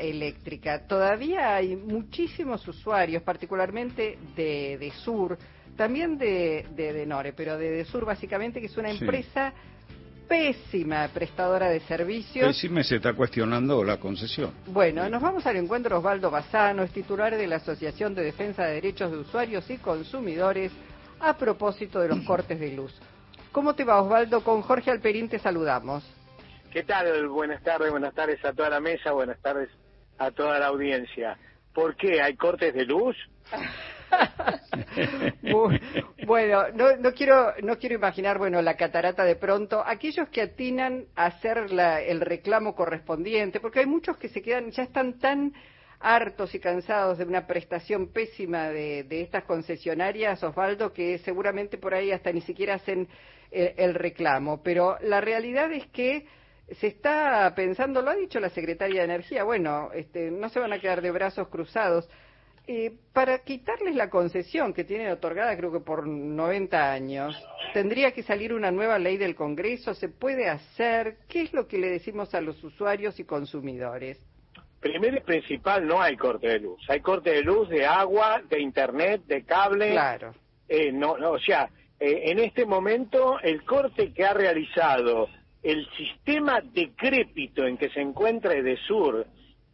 eléctrica. Todavía hay muchísimos usuarios, particularmente de, de Sur, también de, de, Nore, pero de, de Sur básicamente, que es una empresa pésima prestadora de servicios. Pésima se está cuestionando la concesión. Bueno, nos vamos al encuentro Osvaldo Bazano, es titular de la Asociación de Defensa de Derechos de Usuarios y Consumidores, a propósito de los cortes de luz. ¿Cómo te va, Osvaldo? Con Jorge Alperín te saludamos. ¿Qué tal? Buenas tardes, buenas tardes a toda la mesa, buenas tardes a toda la audiencia. ¿Por qué? ¿Hay cortes de luz? bueno, no, no, quiero no quiero imaginar bueno la catarata de pronto aquellos que atinan a hacer la, el reclamo correspondiente porque hay muchos que se quedan ya están tan hartos y cansados de una prestación pésima de, estas concesionarias Osvaldo que seguramente por ahí hasta ni siquiera hacen el, el reclamo pero la realidad es que se está pensando, lo ha dicho la secretaria de Energía, bueno, este, no se van a quedar de brazos cruzados. Eh, para quitarles la concesión que tienen otorgada creo que por 90 años, tendría que salir una nueva ley del Congreso, ¿se puede hacer? ¿Qué es lo que le decimos a los usuarios y consumidores? Primero y principal, no hay corte de luz. Hay corte de luz de agua, de internet, de cable. Claro. Eh, no, no, o sea, eh, en este momento el corte que ha realizado el sistema decrépito en que se encuentra Edesur,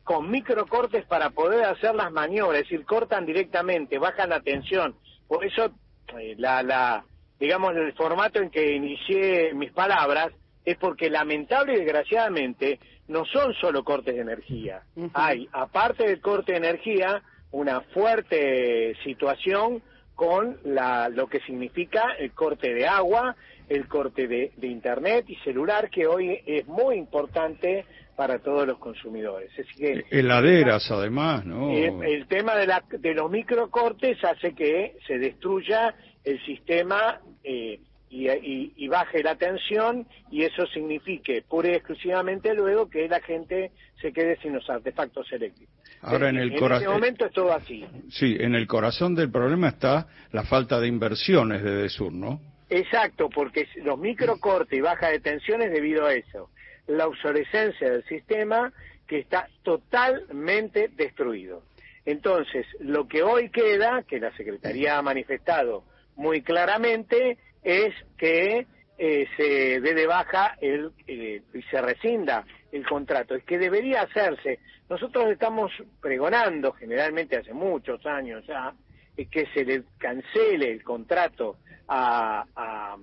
con microcortes para poder hacer las maniobras, es decir, cortan directamente, bajan la tensión. Por eso, eh, la, la, digamos, el formato en que inicié mis palabras es porque lamentable y desgraciadamente no son solo cortes de energía. Hay, aparte del corte de energía, una fuerte situación con la, lo que significa el corte de agua, el corte de, Internet y celular, que hoy es muy importante para todos los consumidores. que, Heladeras, además, ¿no? Eh, el, tema de, la, de los microcortes hace que se destruya el sistema eh, y, baje la tensión y eso signifique pura y exclusivamente luego que la gente se quede sin los artefactos eléctricos. Ahora en el en este momento es todo así. Sí, en el corazón del problema está la falta de inversiones de Desur, ¿no? Exacto, porque los microcortes y baja de tensión es debido a eso. La obsolescencia del sistema que está totalmente destruido. Entonces, lo que hoy queda, que la Secretaría ha manifestado muy claramente, es que eh, se dé de baja el, eh, y se rescinda el contrato. Es que debería hacerse. Nosotros estamos pregonando, generalmente hace muchos años ya, que se le cancele el contrato a, a,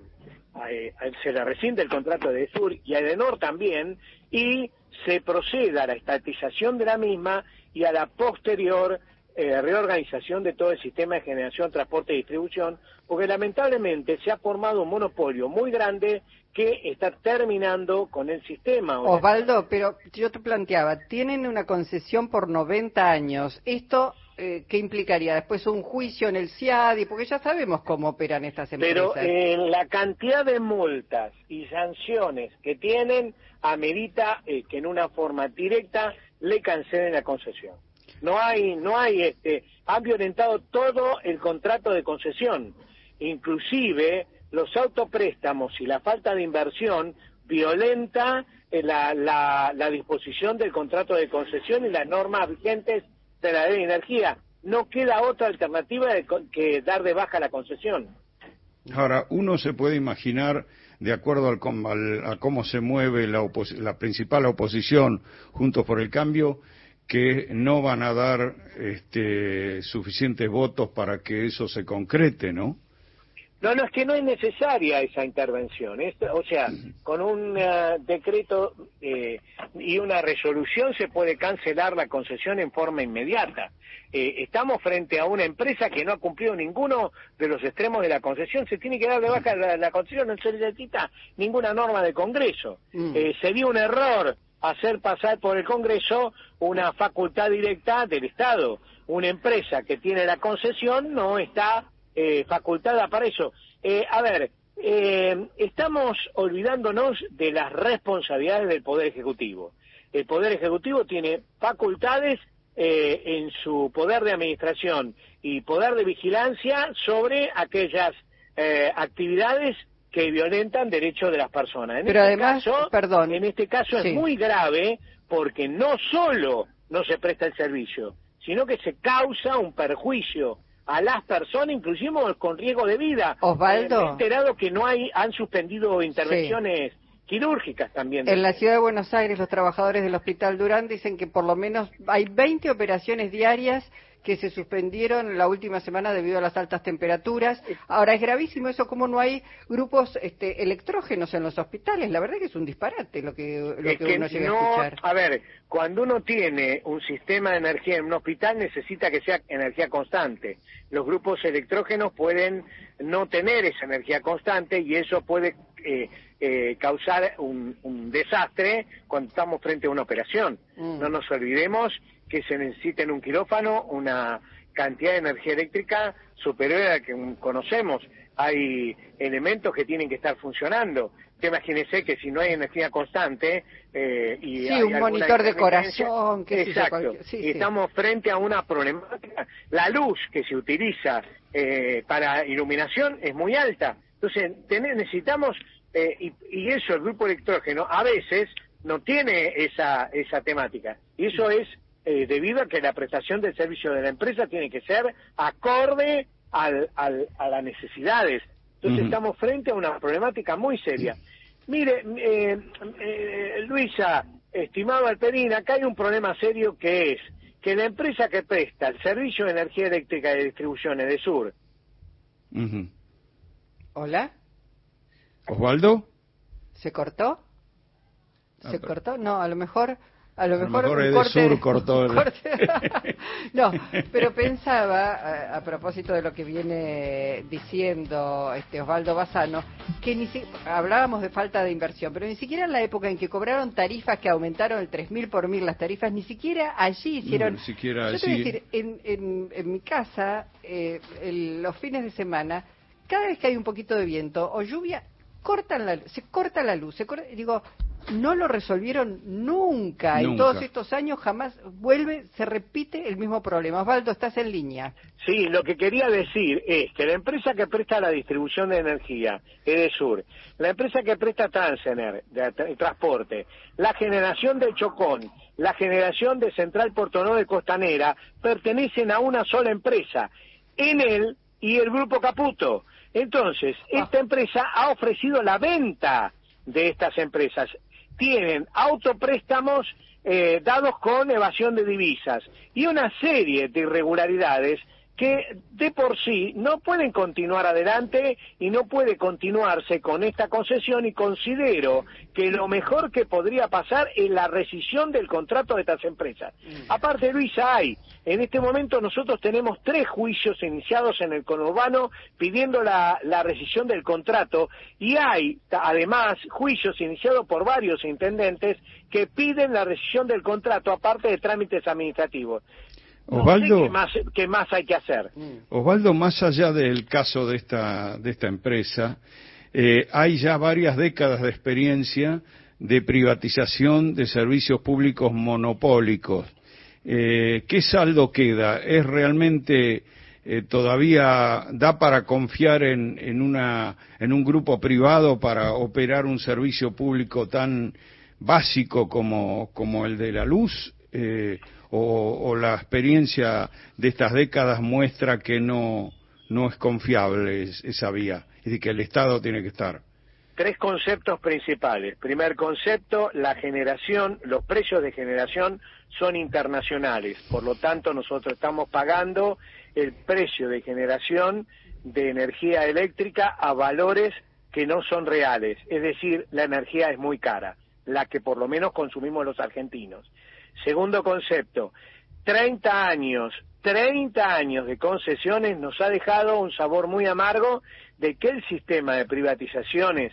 se le rescinde el contrato de Sur y a Edenor también y se proceda a la estatización de la misma y a la posterior eh, reorganización de todo el sistema de generación, transporte y distribución, porque lamentablemente se ha formado un monopolio muy grande que está terminando con el sistema. Osvaldo, pero yo te planteaba, tienen una concesión por 90 años. Esto eh, ¿qué implicaría después un juicio en el CIADI? Porque ya sabemos cómo operan estas empresas. Pero en la cantidad de multas y sanciones que tienen, amerita eh, que en una forma directa le cancelen la concesión. No hay, no hay, este, han violentado todo el contrato de concesión, inclusive los autopréstamos y la falta de inversión violenta eh, la, la, la disposición del contrato de concesión y las normas vigentes de la energía. No queda otra alternativa que dar de baja la concesión. Ahora, uno se puede imaginar, de acuerdo al, a cómo se mueve la, la, principal oposición Juntos por el Cambio, que no van a dar este, suficientes votos para que eso se concrete, ¿no? No, no, es que no es necesaria esa intervención. o sea, con un eh, decreto eh, y una resolución se puede cancelar la concesión en forma inmediata. Eh, estamos frente a una empresa que no ha cumplido ninguno de los extremos de la concesión. Se tiene que dar de baja la, concesión, no se necesita ninguna norma de Congreso. Mm. se dio un error hacer pasar por el Congreso una facultad directa del Estado. Una empresa que tiene la concesión no está eh, facultada para eso. Eh, a ver, eh, estamos olvidándonos de las responsabilidades del Poder Ejecutivo. El Poder Ejecutivo tiene facultades en su poder de administración y poder de vigilancia sobre aquellas actividades que violentan derechos de las personas. En Pero este además, caso, perdón, en este caso es muy grave porque no solo no se presta el servicio, sino que se causa un perjuicio a las personas, inclusive con riesgo de vida. Osvaldo. Me he enterado que no hay, han suspendido intervenciones quirúrgicas también. En la ciudad de Buenos Aires, los trabajadores del Hospital Durán dicen que por lo menos hay 20 operaciones diarias que se suspendieron la última semana debido a las altas temperaturas. Ahora, es gravísimo eso, como no hay grupos este, electrógenos en los hospitales. La verdad que es un disparate lo que, lo que, uno llega a escuchar. A ver, cuando uno tiene un sistema de energía en un hospital, necesita que sea energía constante. Los grupos electrógenos pueden no tener esa energía constante y eso puede eh, eh, causar un, desastre cuando estamos frente a una operación. Mm. No nos olvidemos que se necesita en un quirófano una cantidad de energía eléctrica superior a la que conocemos. Hay elementos que tienen que estar funcionando. Imagínese que si no hay energía constante eh, y sí, un monitor de corazón, que exacto, sí, estamos frente a una problemática. La luz que se utiliza eh, para iluminación es muy alta. Entonces necesitamos eh, y, y, eso el grupo electrógeno a veces no tiene esa esa temática y eso es eh, debido a que la prestación del servicio de la empresa tiene que ser acorde al, a las necesidades. Entonces estamos frente a una problemática muy seria. Mire, eh, eh, Luisa, estimado Alperín, acá hay un problema serio que es que la empresa que presta el servicio de energía eléctrica de distribución de Sur. Hola. Osvaldo. ¿Se cortó? ¿Se ah, cortó? No, a lo mejor a lo mejor, sur cortó no, pero pensaba, a, propósito de lo que viene diciendo este Osvaldo Bazano, que ni hablábamos de falta de inversión, pero ni siquiera en la época en que cobraron tarifas que aumentaron el 3.000 por mil las tarifas, ni siquiera allí hicieron... ni siquiera Yo allí. decir, en, en, mi casa, eh, los fines de semana, cada vez que hay un poquito de viento o lluvia, cortan la, se corta la luz. Se digo, no lo resolvieron nunca. En todos estos años jamás vuelve, se repite el mismo problema. Osvaldo, estás en línea. Sí, lo que quería decir es que la empresa que presta la distribución de energía, Edesur, la empresa que presta Transener, de, transporte, la generación de Chocón, la generación de Central Portonó de Costanera, pertenecen a una sola empresa, en él y el Grupo Caputo. Entonces, ah. esta empresa ha ofrecido la venta de estas empresas tienen autopréstamos eh, dados con evasión de divisas y una serie de irregularidades que de por sí no pueden continuar adelante y no puede continuarse con esta concesión y considero que lo mejor que podría pasar es la rescisión del contrato de estas empresas. Mm. Aparte, Luisa, hay, en este momento nosotros tenemos tres juicios iniciados en el conurbano pidiendo la, la rescisión del contrato y hay además juicios iniciados por varios intendentes que piden la rescisión del contrato aparte de trámites administrativos. Osvaldo, qué, más, hay que hacer. Mm. Osvaldo, más allá del caso de esta, de esta empresa, eh, hay ya varias décadas de experiencia de privatización de servicios públicos monopólicos. Eh, ¿Qué saldo queda? ¿Es realmente eh, todavía da para confiar en, en, una, en un grupo privado para operar un servicio público tan básico como, como el de la luz? O, la experiencia de estas décadas muestra que no, no es confiable esa vía y que el Estado tiene que estar? Tres conceptos principales. Primer concepto, la generación, los precios de generación son internacionales, por lo tanto nosotros estamos pagando el precio de generación de energía eléctrica a valores que no son reales, es decir, la energía es muy cara, la que por lo menos consumimos los argentinos. Segundo concepto, 30 años, 30 años de concesiones nos ha dejado un sabor muy amargo de que el sistema de privatizaciones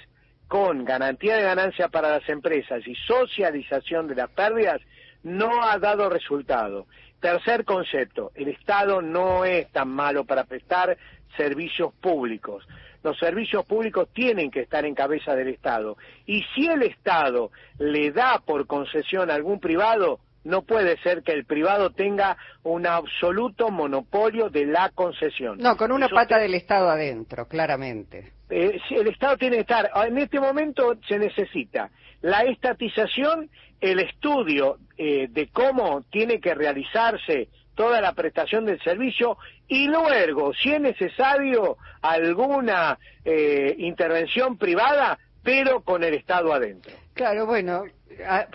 con garantía de ganancia para las empresas y socialización de las pérdidas no ha dado resultado. Tercer concepto, el Estado no es tan malo para prestar servicios públicos. Los servicios públicos tienen que estar en cabeza del Estado. Y si el Estado le da por concesión a algún privado, no puede ser que el privado tenga un absoluto monopolio de la concesión. No, con una pata del Estado adentro, claramente. Eh, el Estado tiene que estar, en este momento se necesita la estatización, el estudio eh, de cómo tiene que realizarse toda la prestación del servicio y luego, si es necesario, alguna eh, intervención privada, pero con el Estado adentro. Claro, bueno,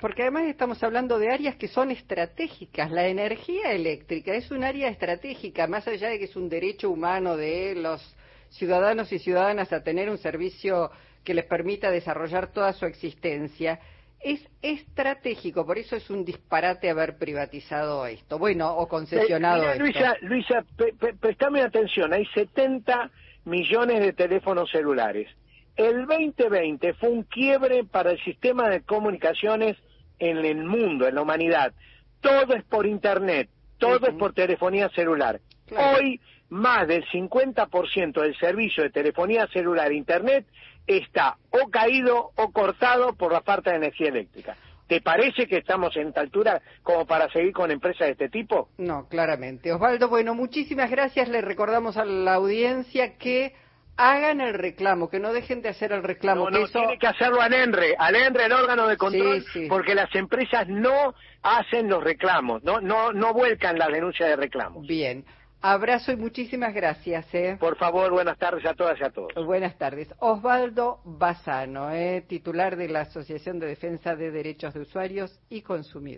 porque además estamos hablando de áreas que son estratégicas. La energía eléctrica es un área estratégica, más allá de que es un derecho humano de los ciudadanos y ciudadanas a tener un servicio que les permita desarrollar toda su existencia. Es estratégico, por eso es un disparate haber privatizado esto, bueno, o concesionado esto. Luisa, Luisa prestame atención, hay 70 millones de teléfonos celulares el 2020 fue un quiebre para el sistema de comunicaciones en el mundo, en la humanidad. Todo es por Internet, todo es por telefonía celular. Hoy, más del 50% del servicio de telefonía celular e Internet está o caído o cortado por la falta de energía eléctrica. ¿Te parece que estamos en esta altura como para seguir con empresas de este tipo? No, claramente. Osvaldo, bueno, muchísimas gracias. Le recordamos a la audiencia que hagan el reclamo, que no dejen de hacer el reclamo. No, no, tiene que hacerlo al ENRE, al ENRE, el órgano de control, porque las empresas no hacen los reclamos, no, no, no vuelcan la denuncia de reclamos. Bien. Abrazo y muchísimas gracias. ¿eh? Por favor, buenas tardes a todas y a todos. Buenas tardes. Osvaldo Bazano, ¿eh? titular de la Asociación de Defensa de Derechos de Usuarios y Consumidores.